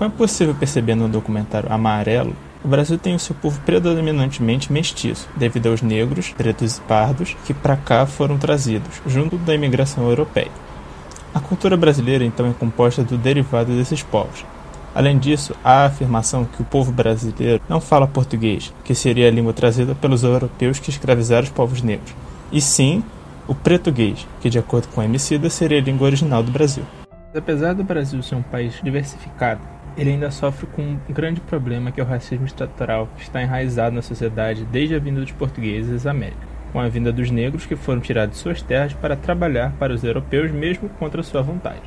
Como é possível perceber no documentário Amarelo, o Brasil tem o seu povo predominantemente mestiço, devido aos negros, pretos e pardos que para cá foram trazidos, junto da imigração europeia. A cultura brasileira então é composta do derivado desses povos. Além disso, há a afirmação que o povo brasileiro não fala português, que seria a língua trazida pelos europeus que escravizaram os povos negros, e sim o português, que de acordo com a Emicida seria a língua original do Brasil. Apesar do Brasil ser um país diversificado, ele ainda sofre com um grande problema que é o racismo estrutural que está enraizado na sociedade desde a vinda dos portugueses à América, com a vinda dos negros que foram tirados de suas terras para trabalhar para os europeus mesmo contra sua vontade.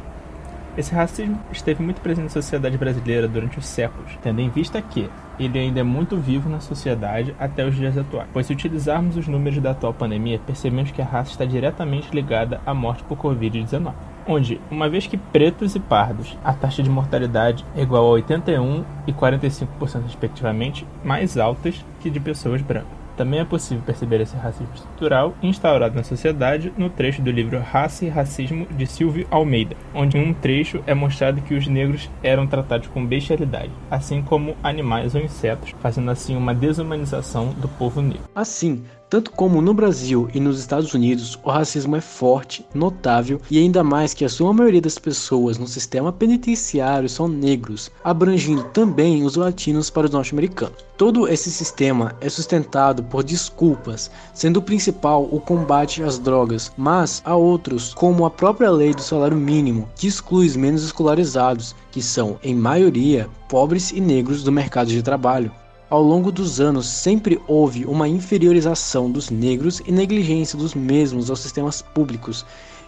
Esse racismo esteve muito presente na sociedade brasileira durante os séculos, tendo em vista que ele ainda é muito vivo na sociedade até os dias atuais. Pois se utilizarmos os números da atual pandemia, percebemos que a raça está diretamente ligada à morte por Covid-19 onde, uma vez que pretos e pardos, a taxa de mortalidade é igual a 81 e 45% respectivamente, mais altas que de pessoas brancas. Também é possível perceber esse racismo estrutural instaurado na sociedade no trecho do livro Raça e Racismo de Silvio Almeida, onde em um trecho é mostrado que os negros eram tratados com bestialidade, assim como animais ou insetos, fazendo assim uma desumanização do povo negro. Assim, tanto como no Brasil e nos Estados Unidos, o racismo é forte, notável e ainda mais que a sua maioria das pessoas no sistema penitenciário são negros, abrangindo também os latinos para os norte-americanos. Todo esse sistema é sustentado por desculpas, sendo o principal o combate às drogas, mas há outros, como a própria lei do salário mínimo, que exclui os menos escolarizados, que são, em maioria, pobres e negros do mercado de trabalho. Ao longo dos anos, sempre houve uma inferiorização dos negros e negligência dos mesmos aos sistemas públicos,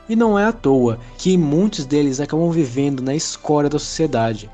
e não é à toa que muitos deles acabam vivendo na escória da sociedade.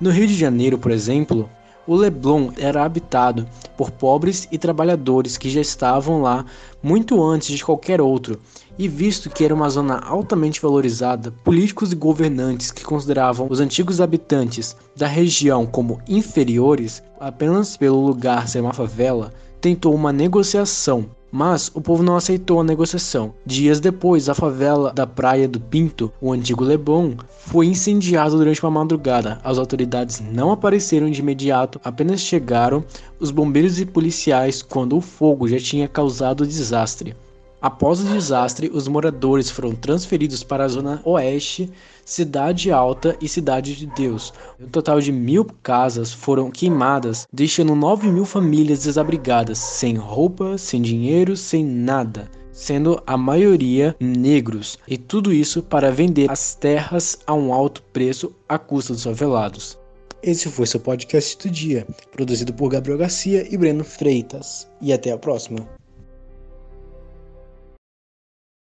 No Rio de Janeiro, por exemplo, o Leblon era habitado por pobres e trabalhadores que já estavam lá muito antes de qualquer outro, e visto que era uma zona altamente valorizada, políticos e governantes que consideravam os antigos habitantes da região como inferiores apenas pelo lugar ser uma favela, tentou uma negociação mas o povo não aceitou a negociação. Dias depois, a favela da Praia do Pinto, o antigo Leblon, foi incendiada durante uma madrugada. As autoridades não apareceram de imediato, apenas chegaram os bombeiros e policiais quando o fogo já tinha causado desastre. Após o desastre, os moradores foram transferidos para a zona oeste, Cidade Alta e Cidade de Deus. Um total de mil casas foram queimadas, deixando nove mil famílias desabrigadas, sem roupa, sem dinheiro, sem nada sendo a maioria negros, e tudo isso para vender as terras a um alto preço à custa dos favelados. Esse foi seu podcast do dia, produzido por Gabriel Garcia e Breno Freitas. E até a próxima.